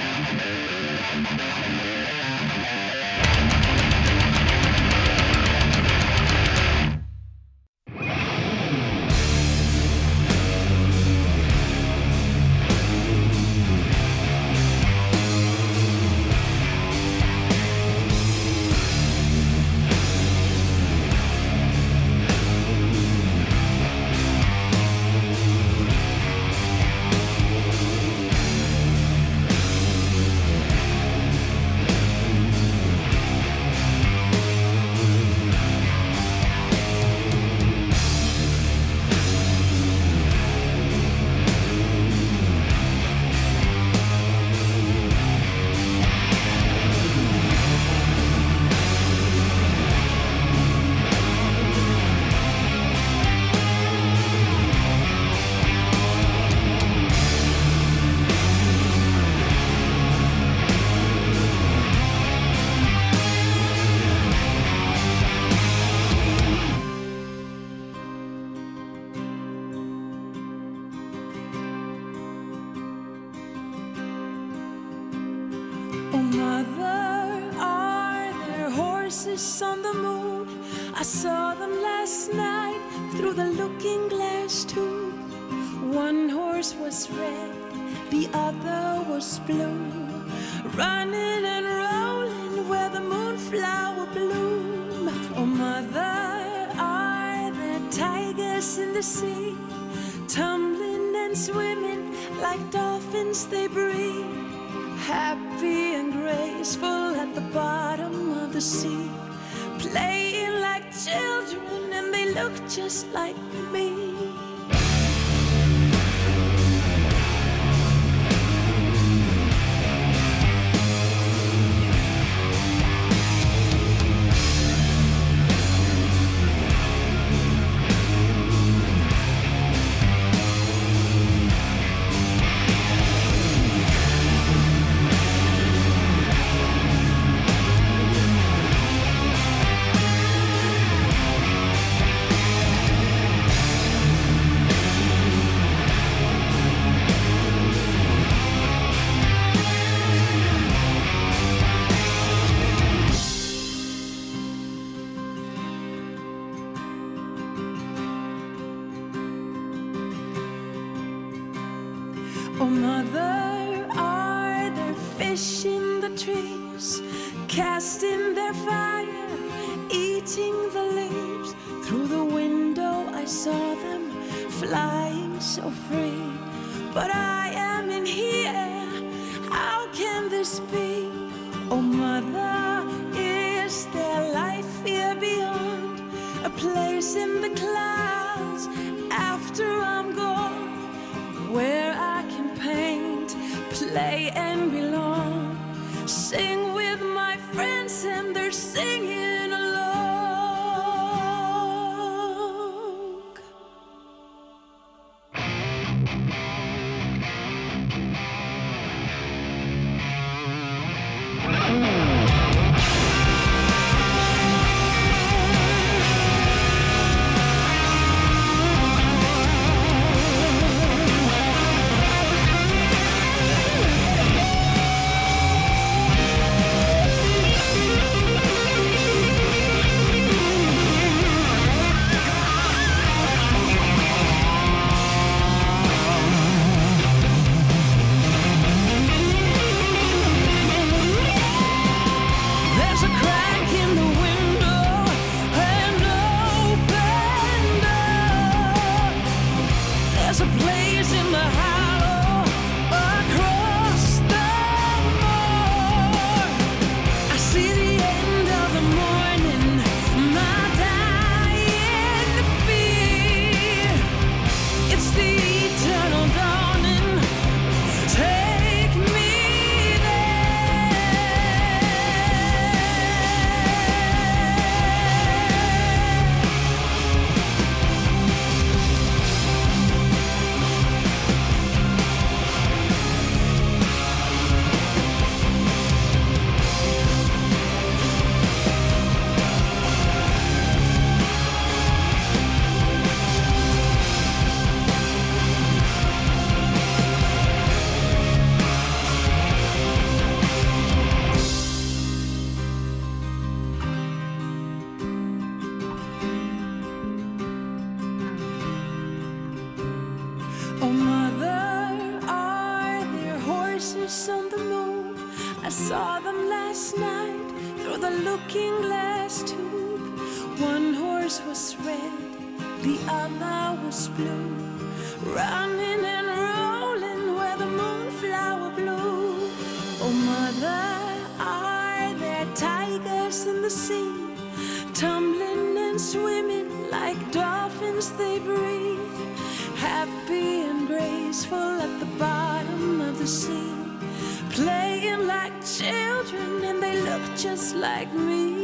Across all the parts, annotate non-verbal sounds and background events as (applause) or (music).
Thank you. Oh, mother, are there horses on the moon? I saw them last night through the looking glass, too. One horse was red, the other was blue. Running and rolling where the moonflower bloom. Oh, mother, are there tigers in the sea? Tumbling and swimming like dolphins, they breathe. Happy happy and graceful at the bottom of the sea, playing like children, and they look just like me. casting their fire, eating the leaves. Through the window, I saw them flying so free. But I the other was blue. Running and rolling where the moonflower blew. Oh, mother, are there tigers in the sea? Tumbling and swimming like dolphins they breathe. Happy and graceful at the bottom of the sea. Playing like children and they look just like me.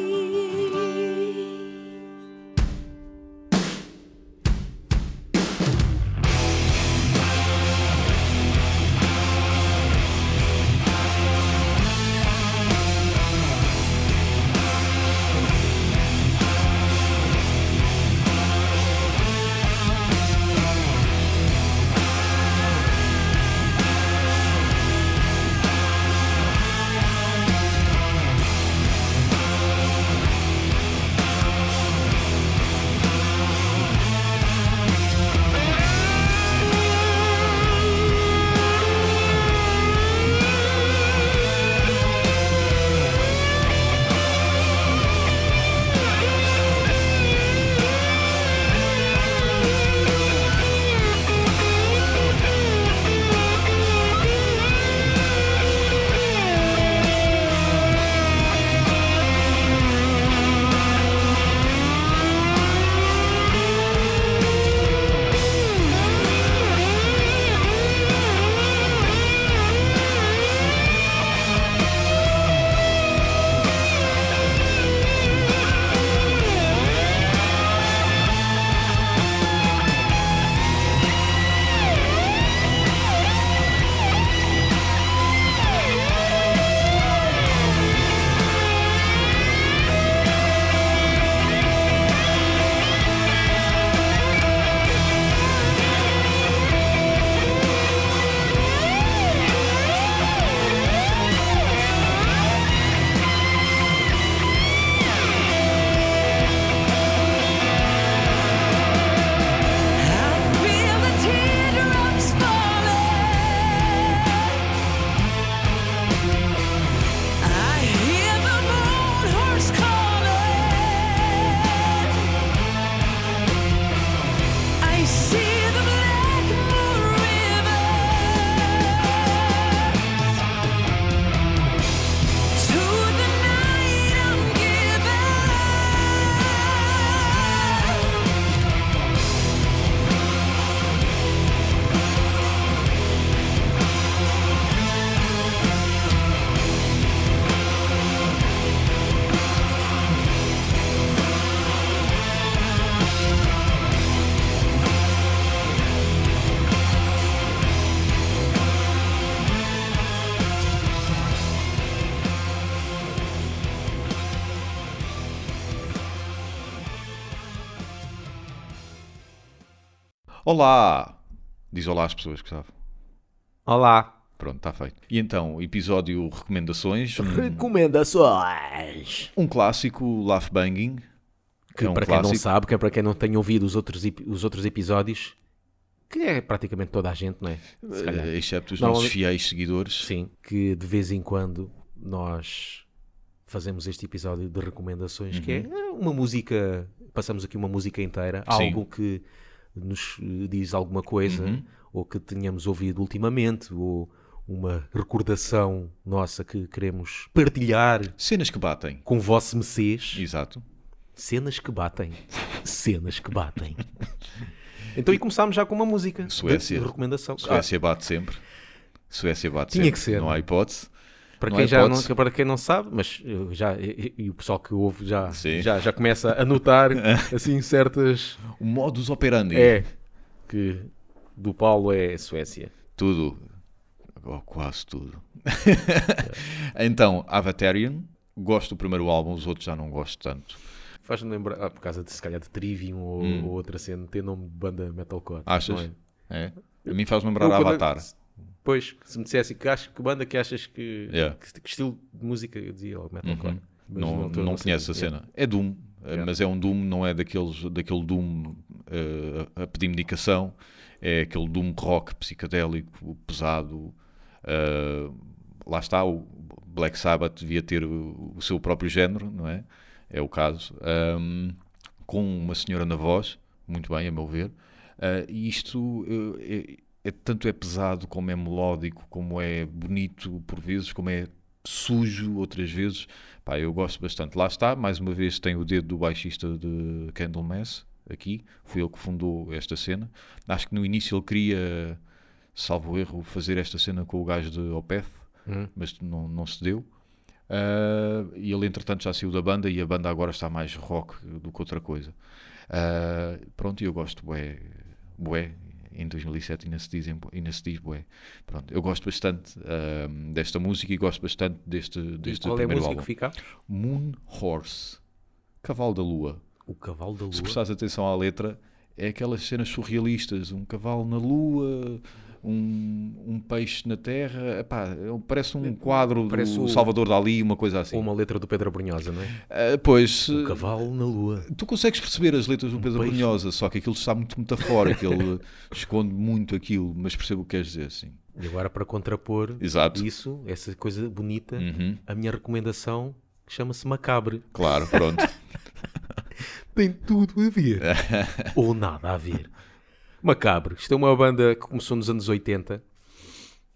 Olá! Diz olá às pessoas, Gustavo. Olá. Pronto, está feito. E então, episódio recomendações. Um, Recomendações. um clássico, Laugh Banging. Que é um para quem não clássico. sabe, que é para quem não tem ouvido os outros, os outros episódios, que é praticamente toda a gente, não é? Eh, excepto os Normalmente- nossos fiéis seguidores. Sim, que de vez em quando nós fazemos este episódio de recomendações, que é uma música, passamos aqui uma música inteira, Uhum. Sim. algo que nos eh, diz alguma coisa, Uhum. ou que tenhamos ouvido ultimamente, ou uma recordação nossa que queremos partilhar Cenas que batem. com vosso mecês. Exato. Cenas que batem. (laughs) Cenas que batem. (laughs) Então, e começámos já com uma música. Suécia. De recomendação. Suécia bate sempre. Suécia bate Tinha sempre. que ser, Não não há é? hipótese. Para, não quem já não, para quem não sabe, mas eu já, e, e o pessoal que ouve já, Sim. já, já começa a notar (laughs) assim certas. O modus operandi. É que do Paulo é Suécia. Tudo. Ou quase tudo. (laughs) então, Avatarian. Gosto do primeiro álbum, os outros já não gosto tanto. Faz-me lembrar, ah, por causa de se calhar de Trivium ou, ou outra cena, ter nome de banda metalcore. Hum. Achas? é? É? A mim faz lembrar Eu, quando- Avatar. Pois, se me dissesse que, acho, que banda que achas que, Yeah. que, que estilo de música eu dizia oh, metalcore. Mas Não, não sei conheço a cena. É Doom, eh, Yeah. mas é um Doom, não é daqueles, daquele Doom eh, a pedir medicação. É aquele Doom rock psicadélico, pesado, eh, lá está, o Black Sabbath devia ter o, o seu próprio género, não é? É o caso. Um, com uma senhora na voz, muito bem, a meu ver. Uh, e isto uh, é, tanto é pesado como é melódico, como é bonito por vezes, como é sujo outras vezes. Pá, eu gosto bastante. Lá está, mais uma vez tem o dedo do baixista de Candlemass aqui. Foi ele que fundou esta cena. Acho que no início ele queria, salvo erro, fazer esta cena com o gajo de Opeth, Hum. mas não, não se deu. Uh, e ele, entretanto, já saiu da banda e a banda agora está mais rock do que outra coisa. Uh, pronto, e eu gosto, bué, bué, em 2007 ainda se, diz, ainda se diz bué. Pronto, eu gosto bastante desta música e gosto bastante deste, deste qual é a primeiro música álbum. que fica? Moon Horse, Cavalo da Lua. O Cavalo da Lua. Se prestares atenção à letra, é aquelas cenas surrealistas, um cavalo na lua, um, um peixe na terra, Epá, é- parece um quadro Parece do o- Salvador Dali, uma coisa assim. Ou uma letra do Pedro Brunhosa, não é? Ah, pois, O eh, Cavalo na Lua. tu consegues perceber as letras do Pedro peixe. Brunhosa, só que aquilo está muito metafórico, ele (laughs) esconde muito aquilo, mas percebo o que queres dizer, sim. E agora, para contrapor Exato. isso, essa coisa bonita, Uhum, a minha recomendação chama-se Macabre. claro, pronto. (laughs) Tem tudo a ver. (laughs) Ou nada a ver. Macabre. Isto é uma banda que começou nos anos 80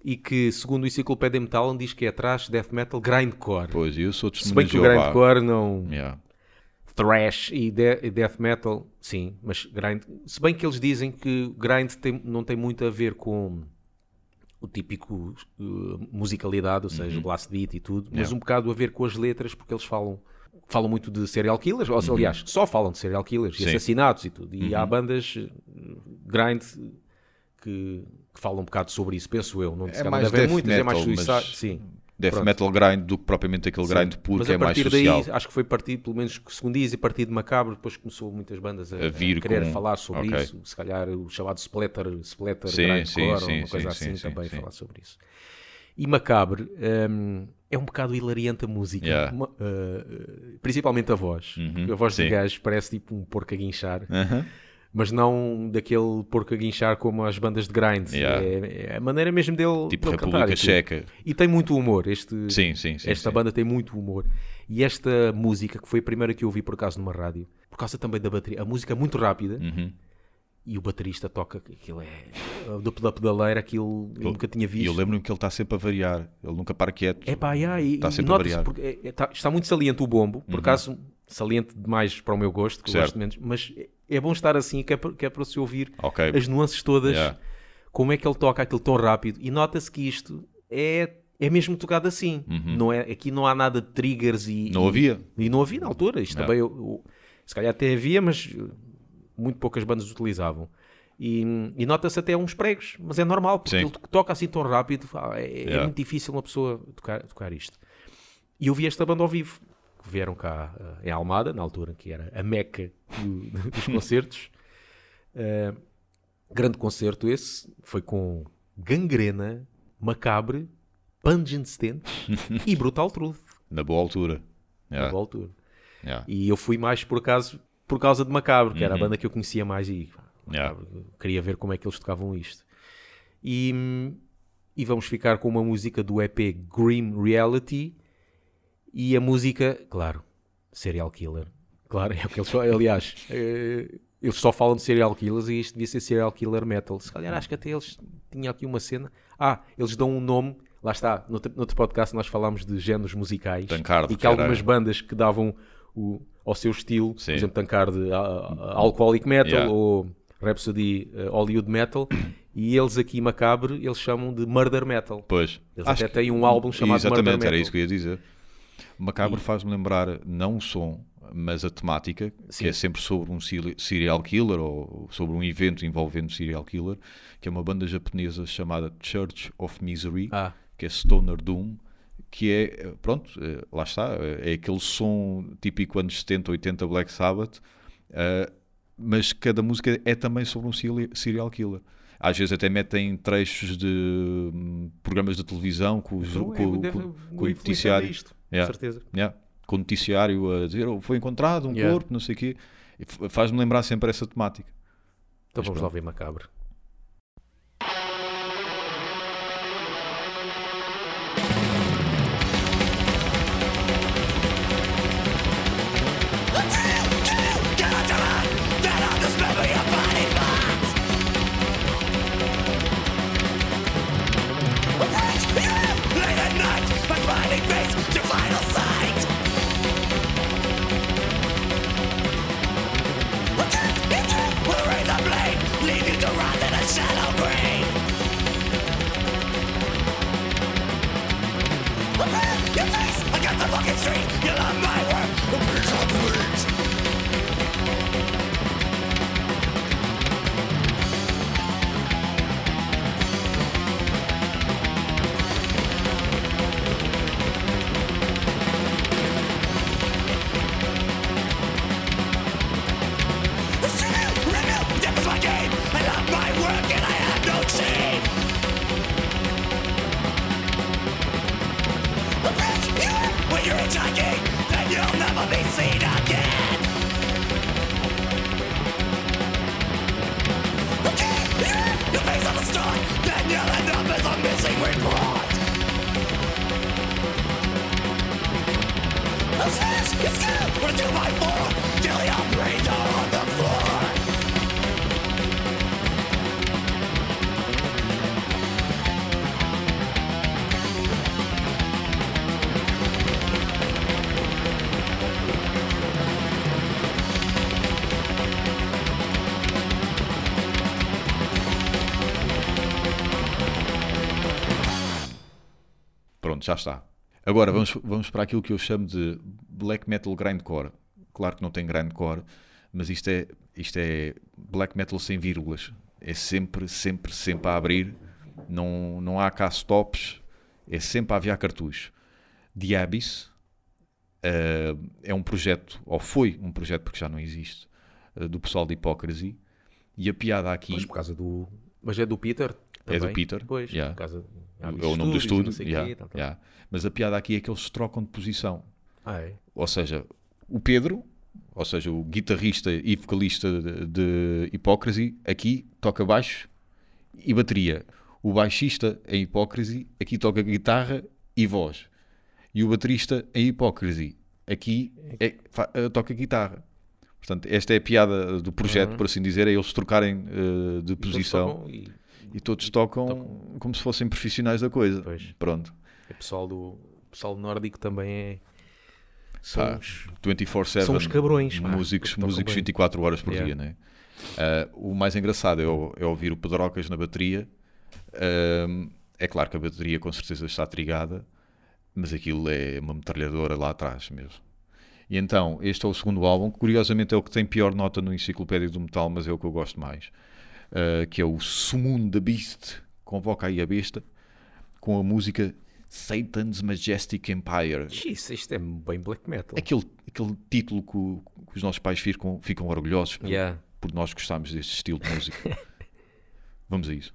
e que, segundo o Enciclopédia Metal, diz que é atrás death metal grindcore. Pois, eu sou Se bem testemunho que o grindcore não... Yeah. thrash e, de- e death metal, sim, mas grind. Se bem que eles dizem que grind tem- não tem muito a ver com o típico uh, musicalidade, ou seja, blast beat e tudo, mas Uhum. Yeah. um bocado a ver com as letras, porque eles falam falam muito de serial killers, ou, Uhum. aliás, só falam de serial killers e Sim. assassinatos e tudo. E Uhum. há bandas uh, grind que, que falam um bocado sobre isso, penso eu. Não É mais haver death muitas, é mais metal, mas- suicide. Sim. Death Pronto. metal grind do que propriamente aquele grind puro que a é mais partir social. daí, acho que foi partir, pelo menos segundo dias, e partir de Macabro, depois começou muitas bandas a, A vir a querer com- falar sobre ok. isso. Se calhar o chamado Splatter, Splatter Sim, Grindcore, sim, ou sim, uma coisa sim, assim, sim, também sim. falar sobre isso. E Macabre hum, é um bocado hilariante a música, Yeah. Uma- uh, principalmente a voz. Uhum, a voz sim. do gajo parece tipo um porco a guinchar, Aham. mas não daquele porco a guinchar como as bandas de grind. Yeah. É, é a maneira mesmo dele, Tipo dele cantar República tudo. Checa. E tem muito humor. Este, Sim, sim, sim. esta banda tem muito humor. E esta música, que foi a primeira que eu ouvi por acaso numa rádio, por causa também da bateria, a música é muito rápida Uhum. E o baterista toca, aquilo é. Da pedaleira, aquilo eu nunca tinha E eu visto. lembro-me que ele está sempre a variar. Ele nunca para quieto. É pá, yeah, Está e sempre a variar. porque é- é- tá- está muito saliente o bombo, por acaso saliente demais para o meu gosto, que eu gosto menos, mas é- é bom estar assim, que é para, que é para se ouvir Ok. as nuances todas, Yeah. como é que ele toca aquilo tão rápido. E nota-se que isto é, é mesmo tocado assim. Não é, aqui não há nada de triggers e. Uhum. Não havia. E não havia na altura. Isto Não. também, eu- eu- se calhar até havia, mas muito poucas bandas utilizavam. E, e nota-se até uns pregos, mas é normal, porque Sim. ele toca assim tão rápido, ah, é, é Yeah. muito difícil uma pessoa tocar, tocar isto. E eu vi esta banda ao vivo, que vieram cá uh, em Almada, na altura, que era a meca do- (laughs) dos (laughs) concertos. Uh, grande concerto esse, foi com Gangrena, Macabre, Pungent Stent (laughs) e Brutal Truth, Na boa altura. na Yeah. boa altura. Yeah. E eu fui mais por acaso por causa de Macabro, que era a Uhum. banda que eu conhecia mais e Yeah. Queria ver como é que eles tocavam isto. E, e vamos ficar com uma música do EP Grim Reality e a música, claro, Serial Killer. Claro, é o que eles só, aliás, eh, eles só falam de serial killers e isto devia ser serial killer metal. Se calhar acho que até eles tinham aqui uma cena. Ah, eles dão um nome, lá está, no outro, no outro podcast nós falámos de géneros musicais Tankard, e que algumas bandas que davam o, ao seu estilo, Sim. por exemplo, Tankard a, a- Alcoholic Metal Yeah. ou Rhapsody eh, Hollywood Metal, e eles aqui Macabre, eles chamam de Murder Metal. Pois. Eles Acho até que- têm um álbum chamado Exatamente, Murder era Metal. isso que eu ia dizer. Macabro faz-me lembrar não o som, mas a temática, Sim. que é sempre sobre um seri- serial killer ou sobre um evento envolvendo serial killer, que é uma banda japonesa chamada Church of Misery, Ah, que é Stoner Doom, que é, pronto, eh, lá está, eh, é aquele som típico anos 70, 80 Black Sabbath, eh, mas cada música é também sobre um seri- serial killer. Às vezes até metem trechos de hum, programas de televisão com, os, então, com, deve- com, com o noticiário. Isto, Yeah. com certeza. Yeah, com o noticiário a dizer "Oh, foi encontrado um Yeah. corpo, não sei o quê. Faz-me lembrar sempre essa temática. Então Mas vamos lá ver Macabre. Já está. Agora vamos, vamos para aquilo que eu chamo de black metal grindcore. Claro que não tem grindcore, mas isto é, isto é black metal sem vírgulas. É sempre, sempre, sempre a abrir. Não, não há cá stops. É sempre a aviar cartucho. The Abyss eh, é um projeto, ou foi um projeto porque já não existe, eh, do pessoal de Hypocrisy. E a piada aqui... Mas por causa do. Mas é do Peter? É do também? Peter, Pois, yeah. por causa. é o nome do estúdio. Não yeah, yeah. Mas a piada aqui é que eles trocam de posição. Ah, é? Ou seja, o Pedro, ou seja, o guitarrista e vocalista de, de Hypocrisy, aqui toca baixo e bateria. O baixista em Hypocrisy, aqui toca guitarra e voz. E o baterista em Hypocrisy, aqui é- eh, toca guitarra. Portanto, esta é a piada do projeto, por assim dizer, é eles trocarem eh, de E todos posição tocam e e todos tocam, como se fossem profissionais da coisa. Pois. Pronto. o pessoal do o pessoal nórdico também é. São Pá, uns- 24-7 São uns cabrões, músicos, músicos bem. 24 horas por Yeah. dia né? Ah, o mais engraçado é, o- é ouvir o Pedrocas na bateria Ahm, é claro que a bateria com certeza está trigada mas aquilo é uma metralhadora lá atrás mesmo e então este é o segundo álbum que curiosamente é o que tem pior nota no Enciclopédia do Metal mas é o que eu gosto mais Ah, que é o Summon the Beast convoca aí a besta com a música Satan's Majestic Empire Isso, isto é bem black metal. aquele, aquele título que, o- que os nossos pais ficam, ficam orgulhosos por, Yeah. por nós gostarmos deste estilo de música. (laughs) Vamos a isso.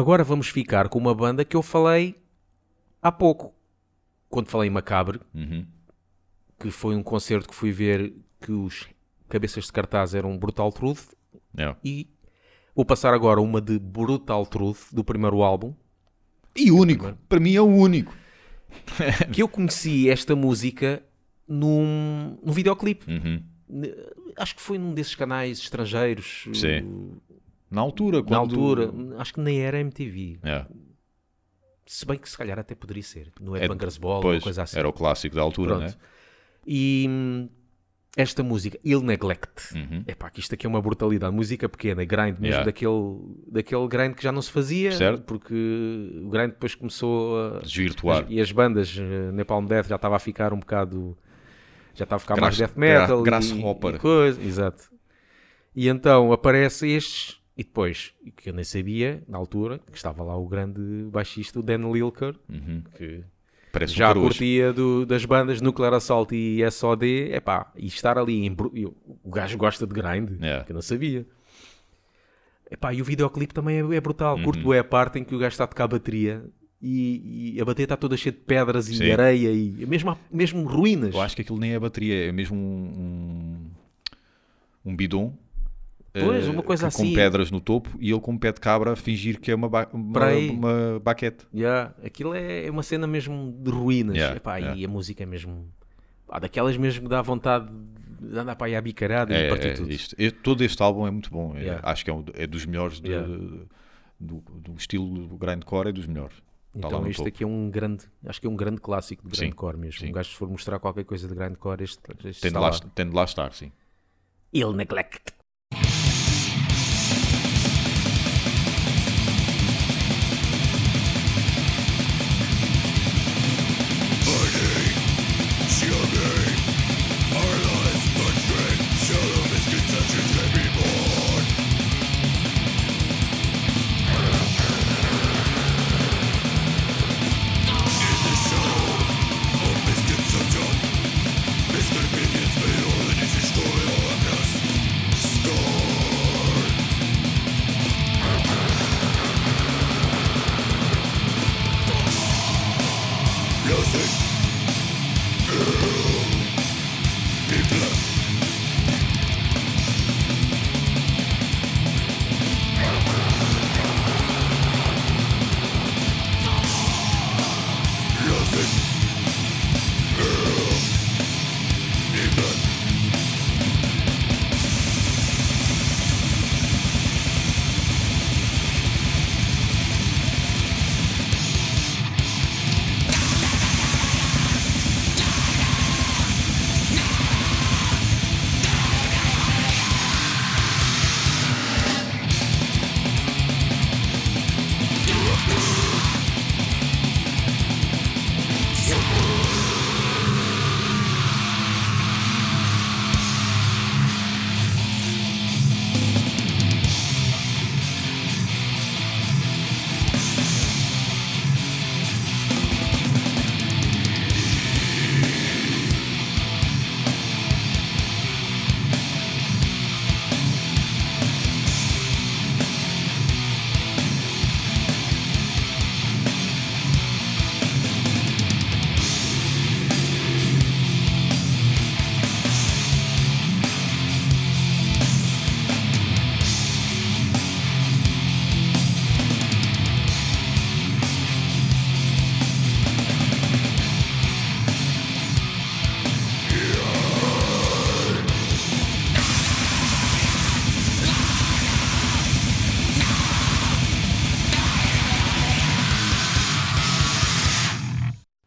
Agora vamos ficar com uma banda que eu falei há pouco, quando falei em Macabre, Uhum. que foi um concerto que fui ver que os cabeças de cartaz eram Brutal Truth É. e vou passar agora uma de Brutal Truth do primeiro álbum, E único. Para mim é o único. (laughs) que eu conheci esta música num, num videoclipe. Uhum. Acho que foi num desses canais estrangeiros. Sim. Na altura. Quando... Na altura, acho que nem era MTV. É. Se bem que se calhar até poderia ser. No É, Headbangers Ball, Pois, coisa assim. Era o clássico da altura, Pronto. né? E hum, esta música, Il Neglect, Uhum. epá, que isto aqui é uma brutalidade. Música pequena, grind, mesmo Yeah. daquele, daquele grind que já não se fazia, Certo. porque o grind depois começou a. Desvirtuar. E as bandas, eh, Napalm Death já estava a ficar um bocado. Já estava a ficar mais Grass- death metal. gra- e- grasshopper. E, coisa, exato. E então aparece estes. E depois, que eu nem sabia, na altura, que estava lá o grande baixista, o Dan Lilker, Uhum. que Parece já um curtia do- das bandas Nuclear Assault e SOD, epá, e estar ali em... e o gajo gosta de grind, É. que eu não sabia. Epá, e o videoclipe também é, é brutal. Uhum. Curto é a parte em que o gajo está a tocar a bateria e, e a bateria está toda cheia de pedras e Sim. areia e mesmo, mesmo ruínas. Eu acho que aquilo nem é bateria, é mesmo um, um, um bidon. Pois, eh, uma coisa Com assim. pedras no topo e ele com pé de cabra a fingir que é uma, ba uma, uma baquete. Yeah, aquilo é é uma cena mesmo de ruínas. Yeah, Epá, yeah. E a música é mesmo... pá, daquelas mesmo que dá vontade de andar para aí à bicarada e É, partir é tudo. isto. E todo este álbum é muito bom. É- Yeah. acho que é, um- é dos melhores de- do, do estilo do grindcore, é dos melhores. Então este topo. aqui é um grande, acho que é um grande clássico de Sim, grindcore mesmo. sim. Um gajo se for mostrar qualquer coisa de grindcore, este, este Tem de, lá. tem de lá estar, sim. Il Neglect.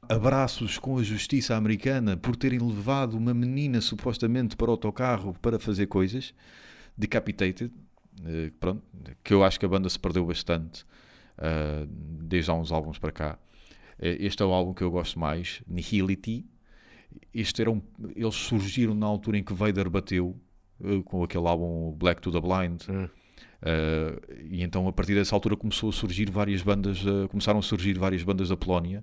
Abraços com a justiça americana por terem levado uma menina supostamente para o autocarro para fazer coisas. Decapitated, eh, pronto, que eu acho que a banda se perdeu bastante ah, desde há uns álbuns para cá. Eh, Este é o álbum que eu gosto mais, Nihility. Este era um, eles surgiram na altura em que Vader bateu eh, com aquele álbum Black to the Blind. Hum. Uh, e então a partir dessa altura começou a surgir várias bandas, uh, começaram a surgir várias bandas da Polónia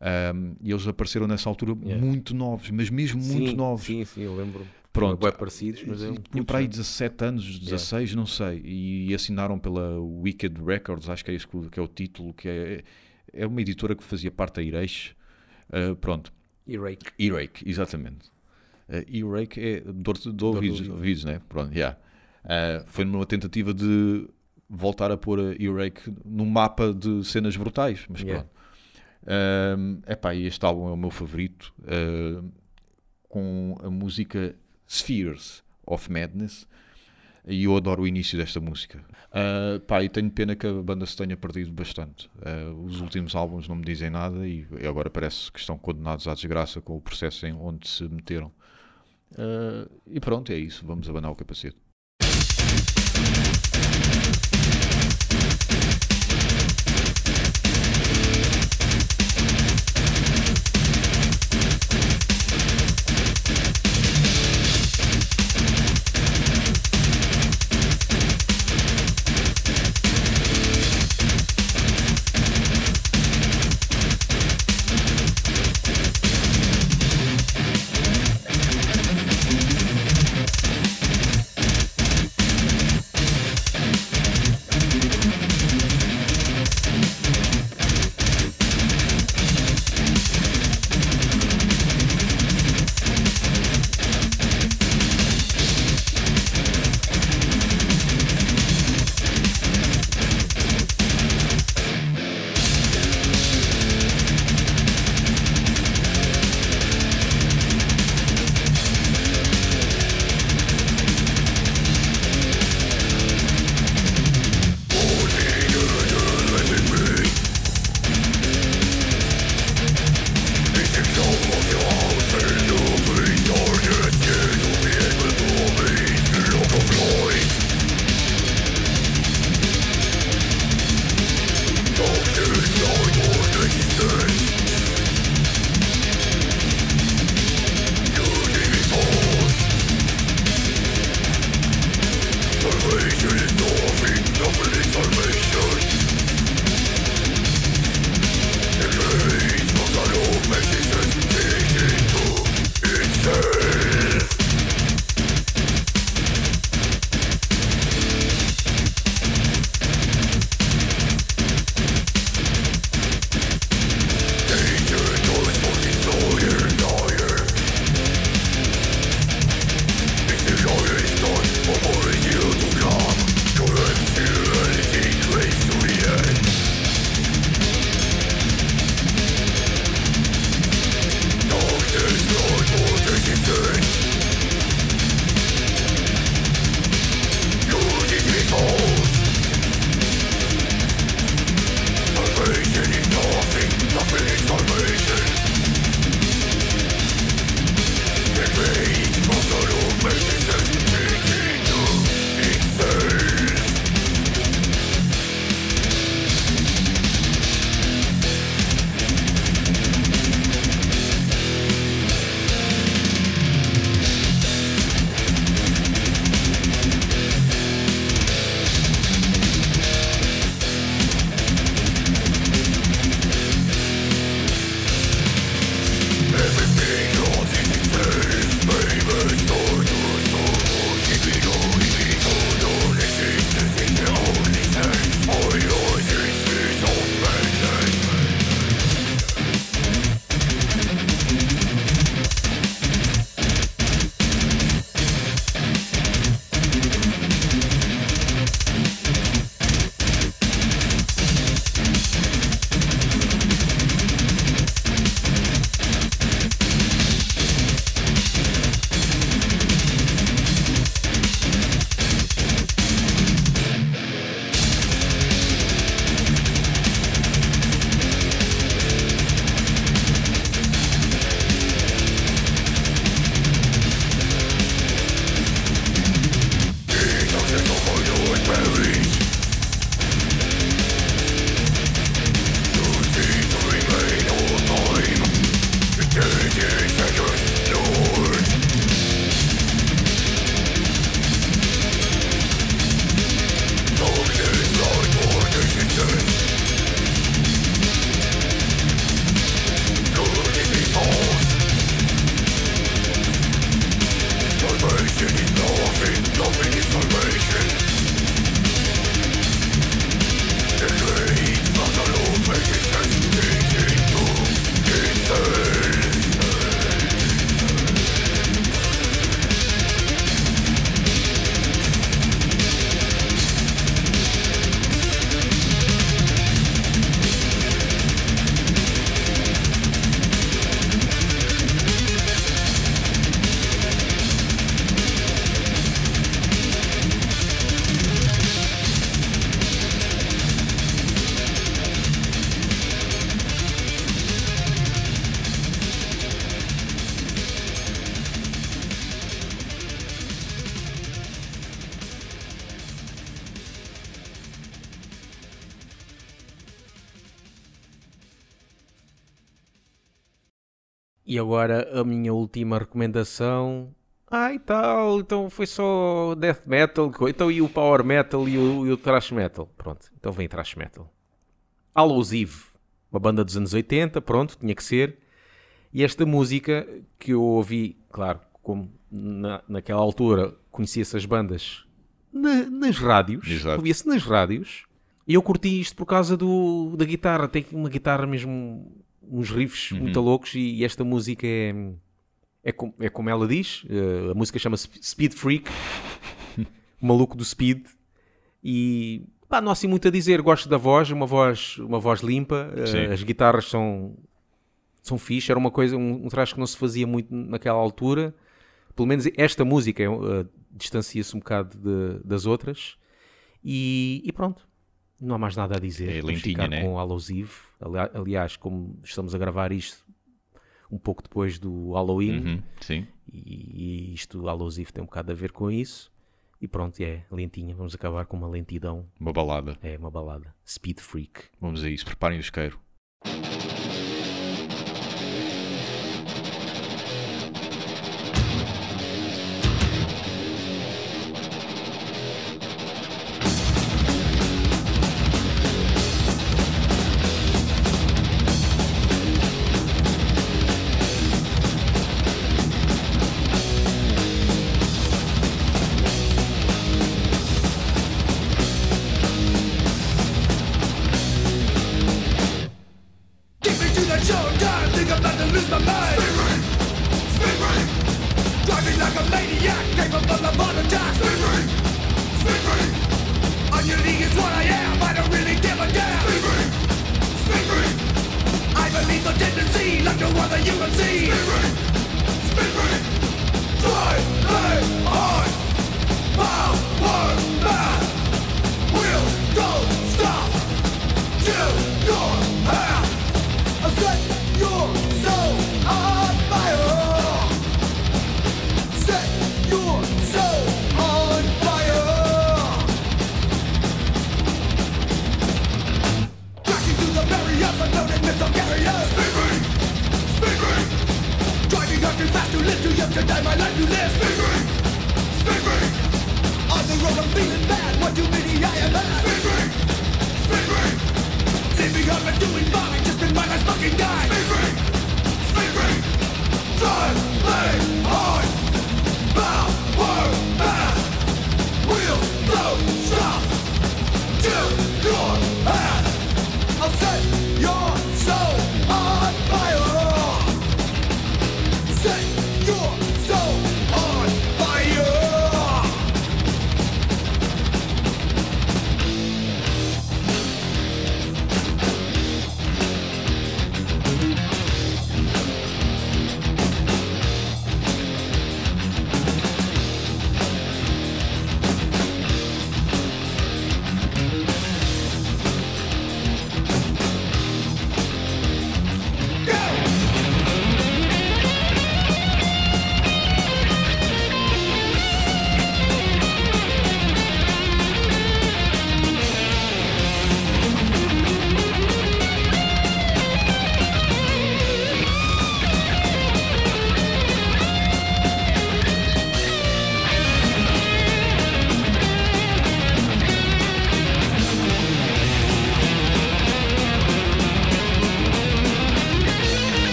um, e eles apareceram nessa altura Yeah. muito novos, mas mesmo muito sim, novos. Sim, sim, eu lembro. Pronto. Bem parecidos, mas é um para aí 17 anos, 16, não sei, e assinaram pela Wicked Records, acho que é isso que, é o título, que é, é uma editora que fazia parte da Ireish. Uh, pronto, E-Rake. Earache, exatamente. Uh, Earache é dor de, de do ouvidos, ouvido. ouvidos, né? Pronto, yeah. Uh, foi numa tentativa de voltar a pôr a Earache no mapa de cenas brutais, mas Yeah. pronto. Um, epá, este álbum é o meu favorito, uh, com a música Spheres of Madness, e eu adoro o início desta música. Uh, pá, e tenho pena que a banda se tenha perdido bastante. Uh, os últimos álbuns não me dizem nada e agora parece que estão condenados à desgraça com o processo em onde se meteram. Uh, e pronto, é isso. Vamos abanar o capacete. E agora a minha última recomendação. Ah, e tal, então foi só death metal, então e o power metal e o, e o thrash metal. Pronto, então vem thrash metal. Hallows Eve, uma banda dos anos 80, pronto, tinha que ser. E esta música que eu ouvi, claro, como na, naquela altura conhecia essas bandas na- nas rádios, ouvia-se nas rádios, e eu curti isto por causa do, da guitarra. Tem uma guitarra mesmo, uns riffs muito loucos, e, e esta música é, é, com- é como ela diz: eh, a música chama-se Speed Freak, o (laughs) maluco do Speed, e pá, não há assim muito a dizer. Gosto da voz, uma voz, uma voz limpa, Sim. as guitarras são, são fixe, era uma coisa, um, um traje que não se fazia muito naquela altura. Pelo menos esta música eh, distancia-se um bocado de- das outras. E, e pronto, não há mais nada a dizer. É lentinha, ficar né? com Hallows Eve. Ali- Aliás, como estamos a gravar isto um pouco depois do Halloween, Uhum, sim. e, e isto, Hallows Eve, tem um bocado a ver com isso. E pronto, é lentinha. Vamos acabar com uma lentidão. Uma balada. É uma balada. Speed Freak. Vamos a isso. Preparem o isqueiro.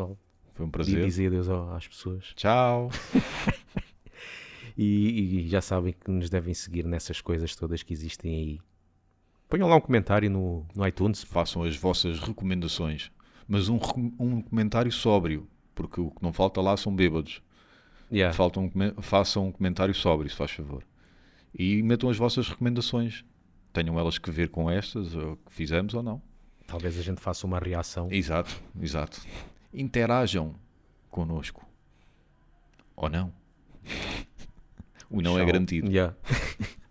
Pessoal. foi um E prazer. dizer adeus às pessoas. Tchau. (laughs) E, e já sabem que nos devem seguir nessas coisas todas que existem aí. Ponham lá um comentário no, no iTunes. Façam as vossas recomendações, mas um, um comentário sóbrio, porque o que não falta lá são bêbados. Yeah. Falta come- façam um comentário sóbrio, se faz favor. E metam as vossas recomendações. Tenham elas que ver com estas, ou que fizemos ou não. Talvez a gente faça uma reação. Exato, exato. Interajam connosco. Ou não. (laughs) O não é garantido. Yeah. (laughs)